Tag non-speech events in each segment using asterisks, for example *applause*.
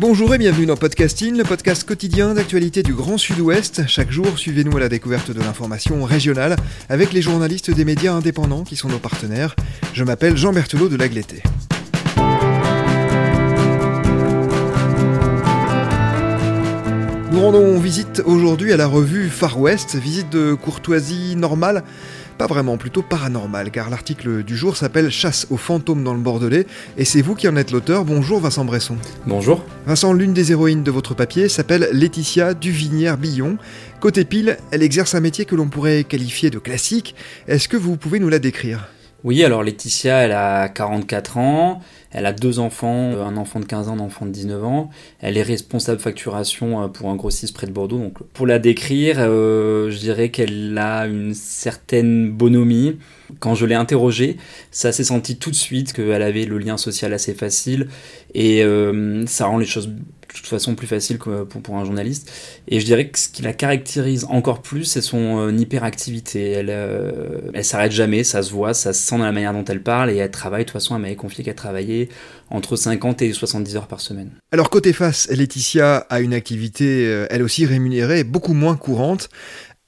Bonjour et bienvenue dans Podcasting, le podcast quotidien d'actualité du Grand Sud-Ouest. Chaque jour, suivez-nous à la découverte de l'information régionale avec les journalistes des médias indépendants qui sont nos partenaires. Je m'appelle Jean Berthelot de Lagleté. Nous rendons visite aujourd'hui à la revue Far West, visite de courtoisie normale, pas vraiment, plutôt paranormale, car l'article du jour s'appelle Chasse aux fantômes dans le Bordelais, et c'est vous qui en êtes l'auteur. Bonjour Vincent Bresson. Bonjour. Vincent, l'une des héroïnes de votre papier s'appelle Laetitia Duvinière-Billon. Côté pile, elle exerce un métier que l'on pourrait qualifier de classique. Est-ce que vous pouvez nous la décrire? Oui, alors Laetitia, elle a 44 ans. Elle a deux enfants, un enfant de 15 ans, un enfant de 19 ans. Elle est responsable facturation euh, pour un grossiste près de Bordeaux. Donc, pour la décrire, euh, je dirais qu'elle a une certaine bonhomie. Quand je l'ai interrogée, ça s'est senti tout de suite qu'elle avait le lien social assez facile et euh, ça rend les choses de toute façon plus faciles pour, un journaliste. Et je dirais que ce qui la caractérise encore plus, c'est son euh, hyperactivité. Elle, euh, elle s'arrête jamais, ça se voit, ça se sent dans la manière dont elle parle et elle travaille. De toute façon, elle m'avait confié qu'elle travaillait entre 50 et 70 heures par semaine. Alors côté face, Laetitia a une activité, euh, elle aussi rémunérée, beaucoup moins courante.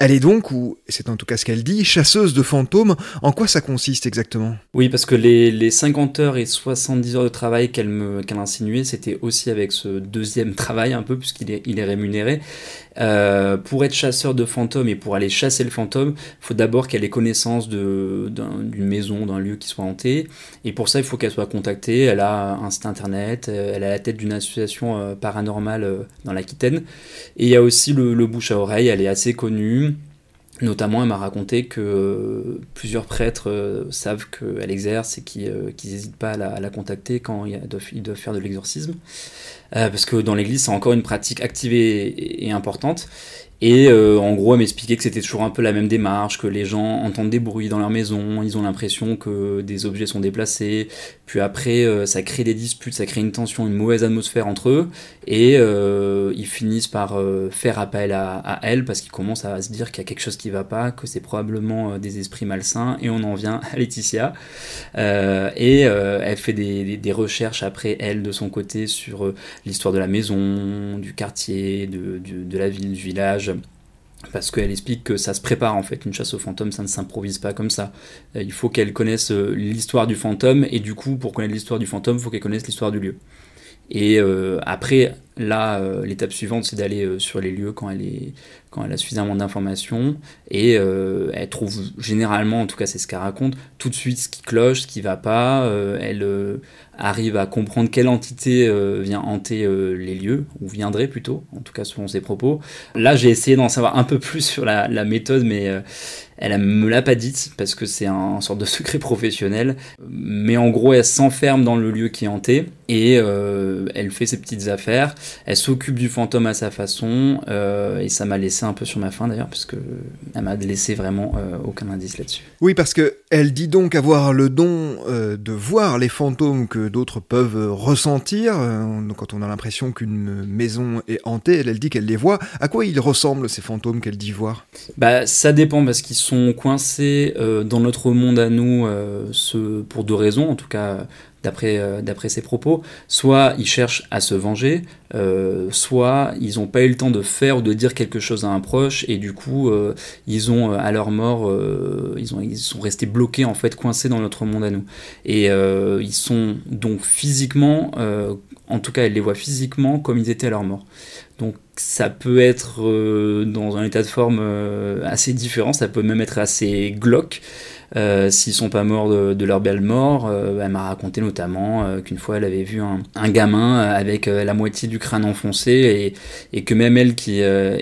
Elle est donc, ou c'est en tout cas ce qu'elle dit, chasseuse de fantômes. En quoi ça consiste exactement? Oui, parce que les, les, 50 heures et 70 heures de travail qu'elle insinuait, c'était aussi avec ce deuxième *laughs* travail un peu, puisqu'il est, il est rémunéré. Euh, pour être chasseur de fantômes et pour aller chasser le fantôme, il faut d'abord qu'elle ait connaissance d'une maison, d'un lieu qui soit hanté. Et pour ça, il faut qu'elle soit contactée. Elle a un site internet, euh, elle a la tête d'une association euh, paranormale dans l'Aquitaine. Et il y a aussi le, le bouche à oreille, elle est assez connue. Notamment, elle m'a raconté que euh, plusieurs prêtres euh, savent qu'elle exerce et qu'ils n'hésitent pas à la, contacter quand ils doivent, faire de l'exorcisme. Euh, parce que dans l'église, c'est encore une pratique activée et, et importante. Et euh, en gros, elle m'expliquait que c'était toujours un peu la même démarche, que les gens entendent des bruits dans leur maison, ils ont l'impression que des objets sont déplacés, puis après, euh, ça crée des disputes, ça crée une tension, une mauvaise atmosphère entre eux, et euh, ils finissent par faire appel à, elle parce qu'ils commencent à se dire qu'il y a quelque chose qui va pas, que c'est probablement des esprits malsains, et on en vient à Laetitia. et elle fait des, recherches après, elle, de son côté, sur l'histoire de la maison, du quartier, de la ville, du village parce qu'elle explique que ça se prépare en fait, une chasse aux fantômes, ça ne s'improvise pas comme ça. Il faut qu'elle connaisse l'histoire du fantôme, et du coup, pour connaître l'histoire du fantôme, il faut qu'elle connaisse l'histoire du lieu. Et euh, après, là, euh, l'étape suivante, c'est d'aller euh, sur les lieux quand elle, a suffisamment d'informations, et elle trouve généralement, en tout cas c'est ce qu'elle raconte, tout de suite ce qui cloche, ce qui va pas, elle arrive à comprendre quelle entité vient hanter les lieux, ou viendrait plutôt, en tout cas selon ses propos. Là, j'ai essayé d'en savoir un peu plus sur la, méthode, mais elle me l'a pas dite parce que c'est un sorte de secret professionnel. Mais en gros, elle s'enferme dans le lieu qui est hanté et euh, elle fait ses petites affaires. Elle s'occupe du fantôme à sa façon euh, et ça m'a laissé un peu sur ma faim d'ailleurs parce que elle m'a laissé vraiment euh, aucun indice là-dessus. Oui, parce que elle dit donc avoir le don euh, de voir les fantômes que d'autres peuvent ressentir. quand on a l'impression qu'une maison est hantée, elle, elle dit qu'elle les voit. À quoi ils ressemblent ces fantômes qu'elle dit voir? Bah, ça dépend parce qu'ils sont coincés dans notre monde à nous ce, pour deux raisons, en tout cas d'après euh, ses propos. Soit ils cherchent à se venger, euh, soit ils n'ont pas eu le temps de faire ou de dire quelque chose à un proche et du coup euh, ils ont à leur mort ils, ont, ils sont restés bloqués en fait coincés dans notre monde à nous. Et ils sont donc physiquement, en tout cas elle les voit physiquement comme ils étaient à leur mort. Donc ça peut être euh, dans un état de forme euh, assez différent, ça peut même être assez glauque. Euh, s'ils sont pas morts de, leur belle mort. Euh, elle m'a raconté notamment euh, qu'une fois elle avait vu un, gamin avec la moitié du crâne enfoncé et, et que même elle qui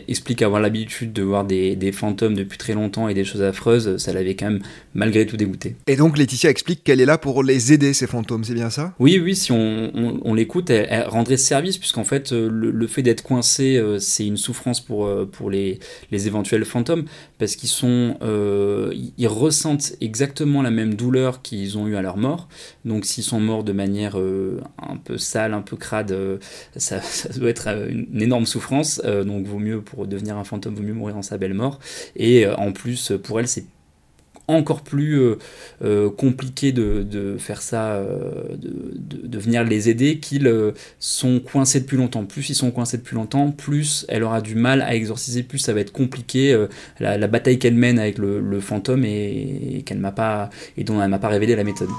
explique avoir l'habitude de voir des, des, fantômes depuis très longtemps et des choses affreuses, ça l'avait quand même malgré tout dégoûté. Et donc Laetitia explique qu'elle est là pour les aider ces fantômes, c'est bien ça? Oui, oui, si on, on, l'écoute, elle, rendrait service puisqu'en fait le, fait d'être coincé, c'est une souffrance pour, pour les, les éventuels fantômes parce qu'ils sont, ils ressentent exactement la même douleur qu'ils ont eu à leur mort. Donc s'ils sont morts de manière euh, un peu sale, un peu crade, euh, ça, *laughs* doit être euh, une, énorme souffrance. donc vaut mieux pour devenir un fantôme, vaut mieux mourir en sa belle mort. Et en plus, pour elle, c'est encore plus euh, euh, compliqué de, faire ça, euh, de, venir les aider, qu'ils sont coincés depuis longtemps. Plus ils sont coincés depuis longtemps, plus elle aura du mal à exorciser, plus ça va être compliqué. La, bataille qu'elle mène avec le, fantôme et, qu'elle m'a pas et dont elle m'a pas révélé la méthode.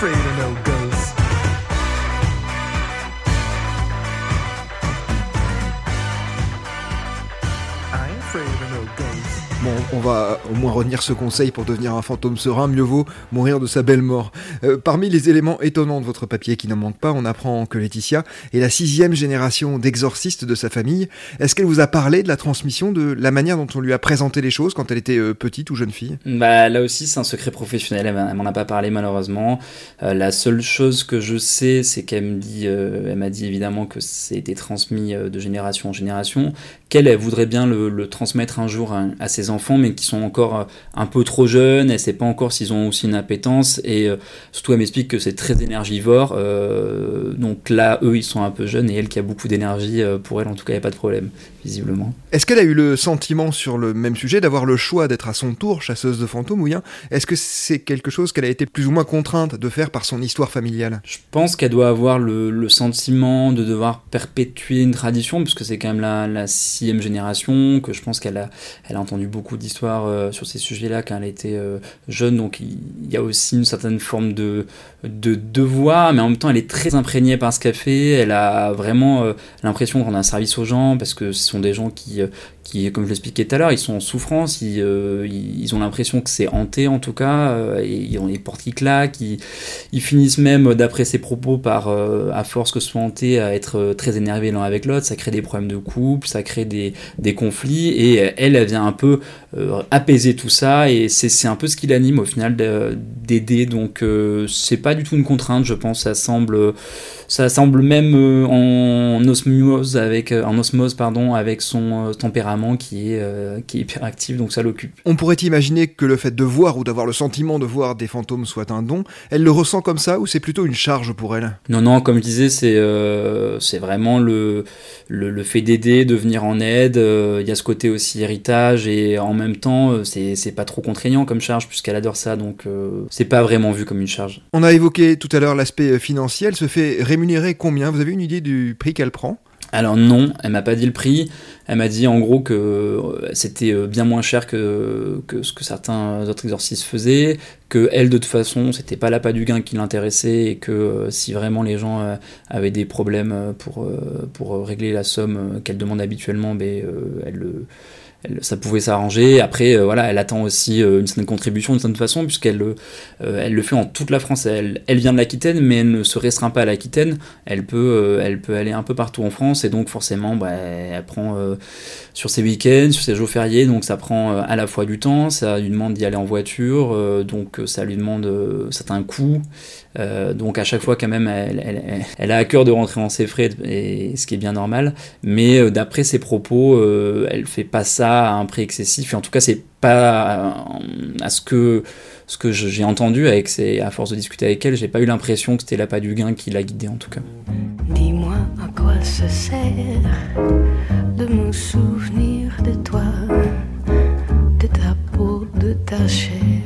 afraid of no gun. Retenir ce conseil pour devenir un fantôme serein, mieux vaut mourir de sa belle mort. Euh, parmi les éléments étonnants de votre papier qui n'en manque pas, on apprend que Laetitia est la sixième génération d'exorcistes de sa famille. Est-ce qu'elle vous a parlé de la transmission, de la manière dont on lui a présenté les choses quand elle était euh, petite ou jeune fille? Bah là aussi c'est un secret professionnel, elle m'en a pas parlé malheureusement. Euh, la seule chose que je sais, c'est qu'elle me dit, elle m'a dit évidemment que c'était transmis de génération en génération, qu'elle voudrait bien le, transmettre un jour à, ses enfants, mais qui sont encore un peu trop jeunes, elle sait pas encore s'ils ont aussi une appétence, et euh, surtout elle m'explique que c'est très énergivore, euh, donc là eux ils sont un peu jeunes, et elle qui a beaucoup d'énergie, euh, pour elle en tout cas il n'y a pas de problème, visiblement. Est-ce qu'elle a eu le sentiment sur le même sujet d'avoir le choix d'être à son tour chasseuse de fantômes, ou bien est-ce que c'est quelque chose qu'elle a été plus ou moins contrainte de faire par son histoire familiale? Je pense qu'elle doit avoir le, sentiment de devoir perpétuer une tradition, puisque c'est quand même la, la génération, que je pense qu'elle a, elle a entendu beaucoup d'histoires euh, sur ces sujets-là quand elle était euh, jeune, donc il y a aussi une certaine forme de, de devoir, mais en même temps elle est très imprégnée par ce qu'elle fait, elle a vraiment euh, l'impression de rendre un service aux gens, parce que ce sont des gens qui, qui, comme je l'expliquais tout à l'heure, ils sont en souffrance, ils, euh, ils ont l'impression que c'est hanté en tout cas, euh, et ils ont les portes qui claquent, ils, finissent même, d'après ses propos, par, euh, à force que ce soit hanté, à être très énervés l'un avec l'autre, ça crée des problèmes de couple, ça crée des, des conflits, et elle, elle vient un peu apaiser tout ça, et c'est un peu ce qui l'anime au final d'aider, donc c'est pas du tout une contrainte, je pense, ça semble, ça semble même en osmose avec, en osmose pardon, avec son tempérament qui est, euh, qui est donc ça l'occupe. On pourrait imaginer que le fait de voir ou d'avoir le sentiment de voir des fantômes soit un don. Elle le ressent comme ça ou c'est plutôt une charge pour elle? Non, non, comme je disais, c'est euh, vraiment le, le, fait d'aider, de venir en aide. Euh, il y a ce côté aussi héritage et en même temps, c'est pas trop contraignant comme charge puisqu'elle adore ça, donc c'est pas vraiment vu comme une charge. On a évoqué tout à l'heure l'aspect financier. Elle se fait rémunérer combien? Vous avez une idée du prix qu'elle prend? Alors non, elle m'a pas dit le prix. Elle m'a dit en gros que euh, c'était euh, bien moins cher que, ce que certains autres exorcistes faisaient, que elle de toute façon c'était pas l'appât du gain qui l'intéressait et que euh, si vraiment les gens avaient des problèmes pour, pour régler la somme qu'elle demande habituellement, ben, elle ça pouvait s'arranger. Après, euh, voilà, elle attend aussi euh, une certaine contribution d'une certaine façon, puisqu'elle euh, elle le fait en toute la France. Elle, vient de l'Aquitaine, mais elle ne se restreint pas à l'Aquitaine. Elle peut, elle peut aller un peu partout en France, et donc forcément, bah, elle prend sur ses week-ends, sur ses jours fériés, donc ça prend à la fois du temps, ça lui demande d'y aller en voiture, donc ça lui demande certains coûts. donc à chaque fois quand même, elle, elle, a à cœur de rentrer en ses frais, ce qui est bien normal. Mais d'après ses propos, elle fait pas ça à un prix excessif. Et en tout cas, c'est pas à ce que ce que j'ai entendu avec ses, à force de discuter avec elle, j'ai pas eu l'impression que c'était l'appât du gain qui l'a guidée en tout cas. Dis-moi à quoi ça sert de me souvenir de toi, de ta peau, de ta chair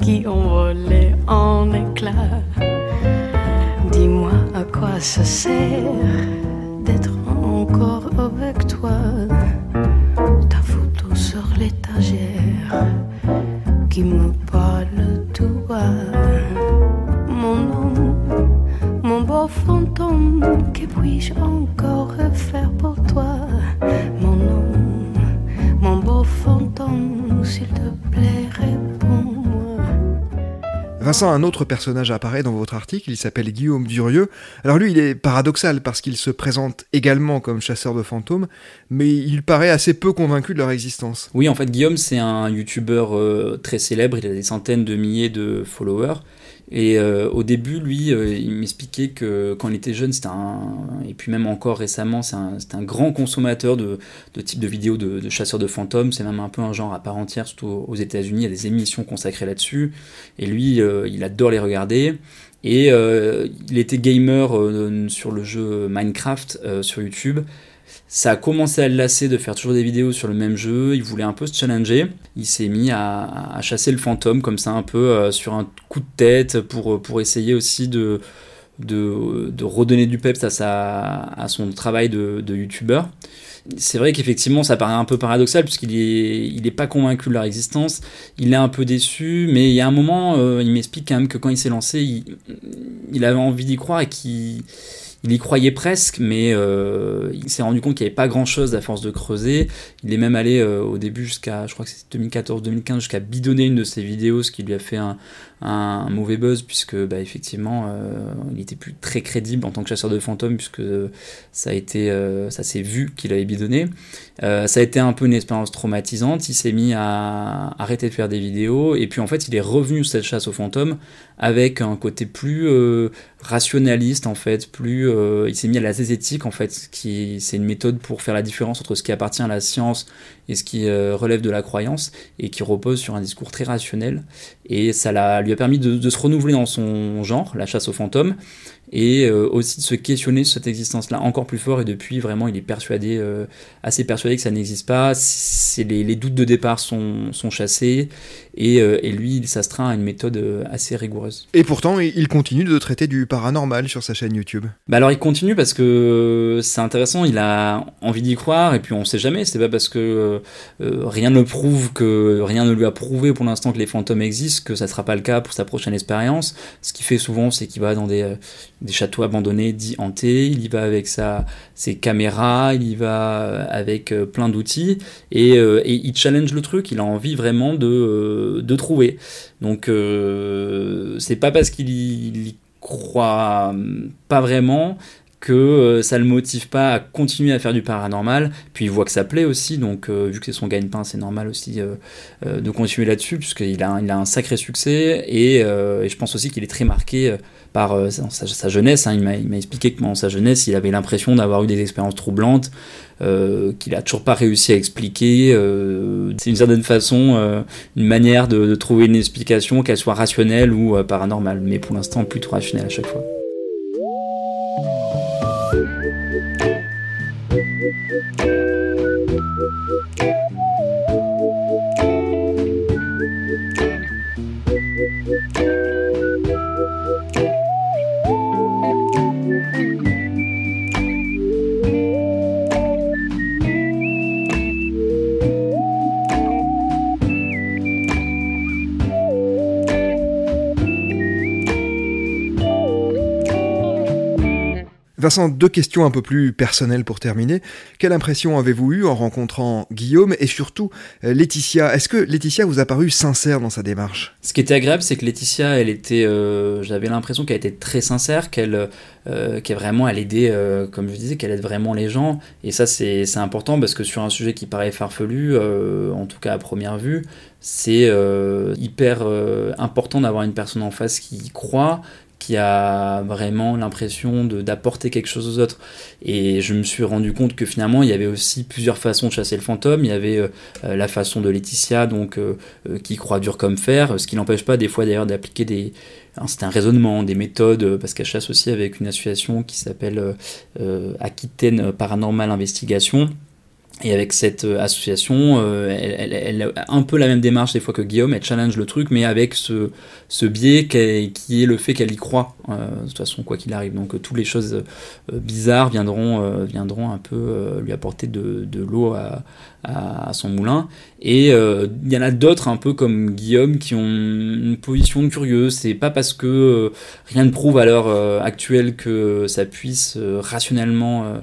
qui envolait en éclats. Dis-moi à quoi ça sert d'être encore avec toi, Un autre personnage apparaît dans votre article, il s'appelle Guillaume Durieux. Alors lui, il est paradoxal parce qu'il se présente également comme chasseur de fantômes, mais il paraît assez peu convaincu de leur existence. Oui, en fait, Guillaume, c'est un youtubeur euh, très célèbre, il a des centaines de milliers de followers. Et euh, au début, lui, euh, il m'expliquait que quand il était jeune, c'était un. Et puis même encore récemment, c'est un, un, grand consommateur de, de types de vidéos de, de chasseurs de fantômes. C'est même un peu un genre à part entière, surtout aux États-Unis. Il y a des émissions consacrées là-dessus. Et lui, euh, il adore les regarder. Et il était gamer sur le jeu Minecraft sur YouTube ça a commencé à le lasser de faire toujours des vidéos sur le même jeu, il voulait un peu se challenger, il s'est mis à, chasser le fantôme comme ça un peu euh, sur un coup de tête pour, pour essayer aussi de, de, de redonner du peps à, sa, à son travail de, de youtubeur. C'est vrai qu'effectivement ça paraît un peu paradoxal puisqu'il est, il est pas convaincu de leur existence, il est un peu déçu, mais il y a un moment, euh, il m'explique quand même que quand il s'est lancé, il, il avait envie d'y croire et qu'il il y croyait presque, mais euh, il s'est rendu compte qu'il n'y avait pas grand-chose à force de creuser. Il est même allé euh, au début jusqu'à, je crois que c'était 2014-2015, jusqu'à bidonner une de ses vidéos, ce qui lui a fait un, mauvais buzz puisque bah, effectivement euh, il était plus très crédible en tant que chasseur de fantômes puisque ça ça s'est vu qu'il avait bidonné. Ça a été un peu une expérience traumatisante. Il s'est mis à arrêter de faire des vidéos. Et puis en fait il est revenu cette chasse aux fantômes avec un côté plus rationaliste en fait plus il s'est mis à la zézétique en fait qui c'est une méthode pour faire la différence entre ce qui appartient à la science et ce qui euh, relève de la croyance et qui repose sur un discours très rationnel. Et ça lui a permis de, se renouveler dans son genre, la chasse aux fantômes, et euh, aussi de se questionner sur cette existence-là encore plus fort. Et depuis, vraiment, il est persuadé, euh, assez persuadé que ça n'existe pas. Les, les, doutes de départ sont, sont chassés, et, et, lui, il s'astreint à une méthode assez rigoureuse. Et pourtant, il continue de traiter du paranormal sur sa chaîne YouTube. Bah alors, il continue parce que c'est intéressant, il a envie d'y croire, et puis on sait jamais, c'est pas parce que euh, rien ne prouve que rien ne lui a prouvé pour l'instant que les fantômes existent, que ça sera pas le cas pour sa prochaine expérience. Ce qu'il fait souvent, c'est qu'il va dans des, euh, châteaux abandonnés, dits hantés, il y va avec sa, ses caméras, il y va euh, avec plein d'outils et, il challenge le truc. Il a envie vraiment de, de trouver. Donc c'est pas parce qu'il y croit pas vraiment que euh, ça le motive pas à continuer à faire du paranormal. Puis il voit que ça plaît aussi, donc euh, vu que c'est son gagne-pain, c'est normal aussi euh, de continuer là-dessus, puisqu'il a, un sacré succès. Et, je pense aussi qu'il est très marqué par sa, jeunesse. Hein. Il m'a expliqué que dans sa jeunesse, il avait l'impression d'avoir eu des expériences troublantes. qu'il a toujours pas réussi à expliquer. c'est une certaine façon une manière de, de, trouver une explication, qu'elle soit rationnelle ou paranormale, mais pour l'instant plutôt rationnelle à chaque fois. Vincent, deux questions un peu plus personnelles pour terminer. Quelle impression avez-vous eue en rencontrant Guillaume et surtout euh, Laetitia? Est-ce que Laetitia vous a paru sincère dans sa démarche? Ce qui était agréable, c'est que Laetitia, elle était, euh, j'avais l'impression qu'elle était très sincère, qu'elle, euh, vraiment, elle aidait, euh, comme je disais, qu'elle aide vraiment les gens. Et ça, c'est, c'est important parce que sur un sujet qui paraît farfelu, en tout cas à première vue, c'est hyper important d'avoir une personne en face qui y croit, qui a vraiment l'impression d'apporter quelque chose aux autres. Et je me suis rendu compte que finalement, il y avait aussi plusieurs façons de chasser le fantôme. Il y avait euh, euh, la façon de Laetitia, donc, euh, qui croit dur comme fer, ce qui n'empêche pas des fois d'ailleurs d'appliquer des... C'est un raisonnement, des méthodes, parce qu'elle chasse aussi avec une association qui s'appelle Aquitaine Paranormal Investigation, et avec cette euh, association, euh, elle, a un peu la même démarche des fois que Guillaume, elle challenge le truc, mais avec ce, biais qui est, le fait qu'elle y croit, euh, de toute façon, quoi qu'il arrive. Donc toutes les choses bizarres viendront, viendront un peu lui apporter de, l'eau à, à, son moulin. Et il y en a d'autres, un peu comme Guillaume, qui ont une position curieuse. C'est pas parce que rien ne prouve à l'heure actuelle que ça puisse rationnellement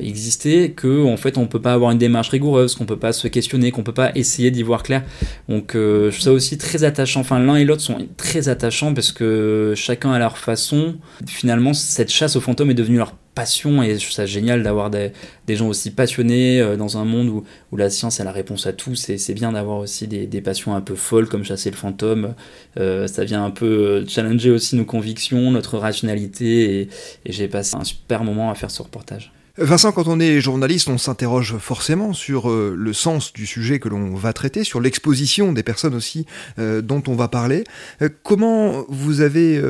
exister que en fait on peut pas avoir une démarche rigoureuse, qu'on peut pas se questionner, qu'on peut pas essayer d'y voir clair. Donc euh, je trouve ça aussi très attachant. Enfin l'un et l'autre sont très attachants parce que chacun à leur façon. Finalement cette chasse aux fantômes est devenue leur passion et je trouve ça génial d'avoir des, gens aussi passionnés euh, dans un monde où, où, la science est la réponse à tout. C'est bien d'avoir aussi des, passions un peu folles comme chasser le fantôme. ça vient un peu challenger aussi nos convictions, notre rationalité et j'ai passé un super moment à faire ce reportage. Vincent, quand on est journaliste, on s'interroge forcément sur euh, le sens du sujet que l'on va traiter, sur l'exposition des personnes aussi euh, dont on va parler. Euh, comment vous avez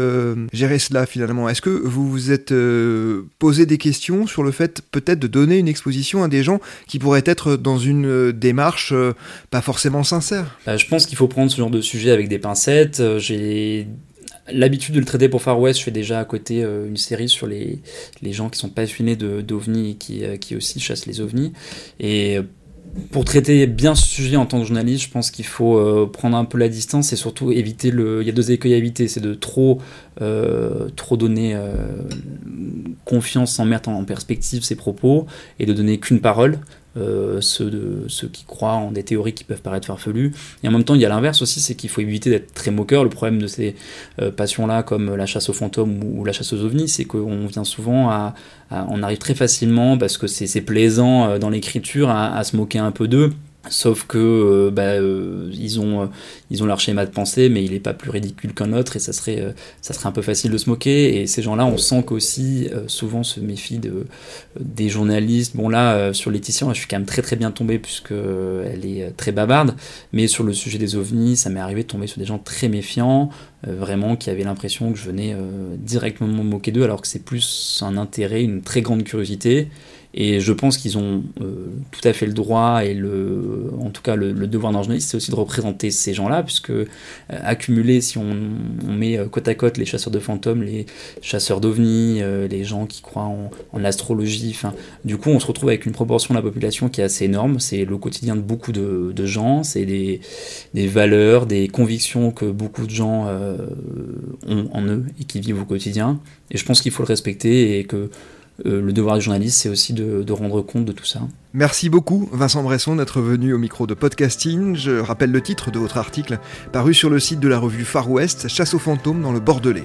géré cela finalement? Est-ce que vous vous êtes posé des questions sur le fait peut-être de donner une exposition à des gens qui pourraient être dans une démarche pas forcément sincère? Je pense qu'il faut prendre ce genre de sujet avec des pincettes. J'ai l'habitude de le traiter pour Far West. Je fais déjà à côté euh, une série sur les, les gens qui sont passionnés d'ovnis et qui, euh, qui aussi chassent les ovnis. Et pour traiter bien ce sujet en tant que journaliste, je pense qu'il faut euh, prendre un peu la distance et surtout éviter le. Il y a deux écueils à éviter, c'est de trop, trop donner confiance sans mettre en perspective ses propos et de donner qu'une parole. Euh, ceux, qui croient en des théories qui peuvent paraître farfelues. Et en même temps, il y a l'inverse aussi, c'est qu'il faut éviter d'être très moqueur. Le problème de ces euh, passions-là, comme la chasse aux fantômes ou, la chasse aux ovnis, c'est qu'on vient souvent à, On arrive très facilement, parce que c'est plaisant euh, dans l'écriture, à, se moquer un peu d'eux. Sauf que euh, bah, euh, ils, ont, euh, ils ont leur schéma de pensée, mais il n'est pas plus ridicule qu'un autre, et ça serait, ça serait un peu facile de se moquer. Et ces gens-là, on sent qu'aussi, souvent, se méfient de, des journalistes. Bon, là, sur Laetitia, je suis quand même très très bien tombé, puisqu'elle est très bavarde. Mais sur le sujet des ovnis, ça m'est arrivé de tomber sur des gens très méfiants, vraiment, qui avaient l'impression que je venais directement me moquer d'eux, alors que c'est plus un intérêt, une très grande curiosité. Et je pense qu'ils ont euh, tout à fait le droit et le, en tout cas le, devoir d'un journaliste, c'est aussi de représenter ces gens-là, puisque euh, accumuler, si on, met euh, côte à côte les chasseurs de fantômes, les chasseurs d'ovnis, les gens qui croient en, l'astrologie, enfin, du coup, on se retrouve avec une proportion de la population qui est assez énorme. C'est le quotidien de beaucoup de, gens, c'est des, valeurs, des convictions que beaucoup de gens ont en eux et qui vivent au quotidien. Et je pense qu'il faut le respecter et que euh, le devoir du journaliste, c'est aussi de, de, rendre compte de tout ça. Merci beaucoup, Vincent Bresson, d'être venu au micro de podcasting. Je rappelle le titre de votre article, paru sur le site de la revue Far West, Chasse aux fantômes dans le Bordelais.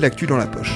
l'actu dans la poche.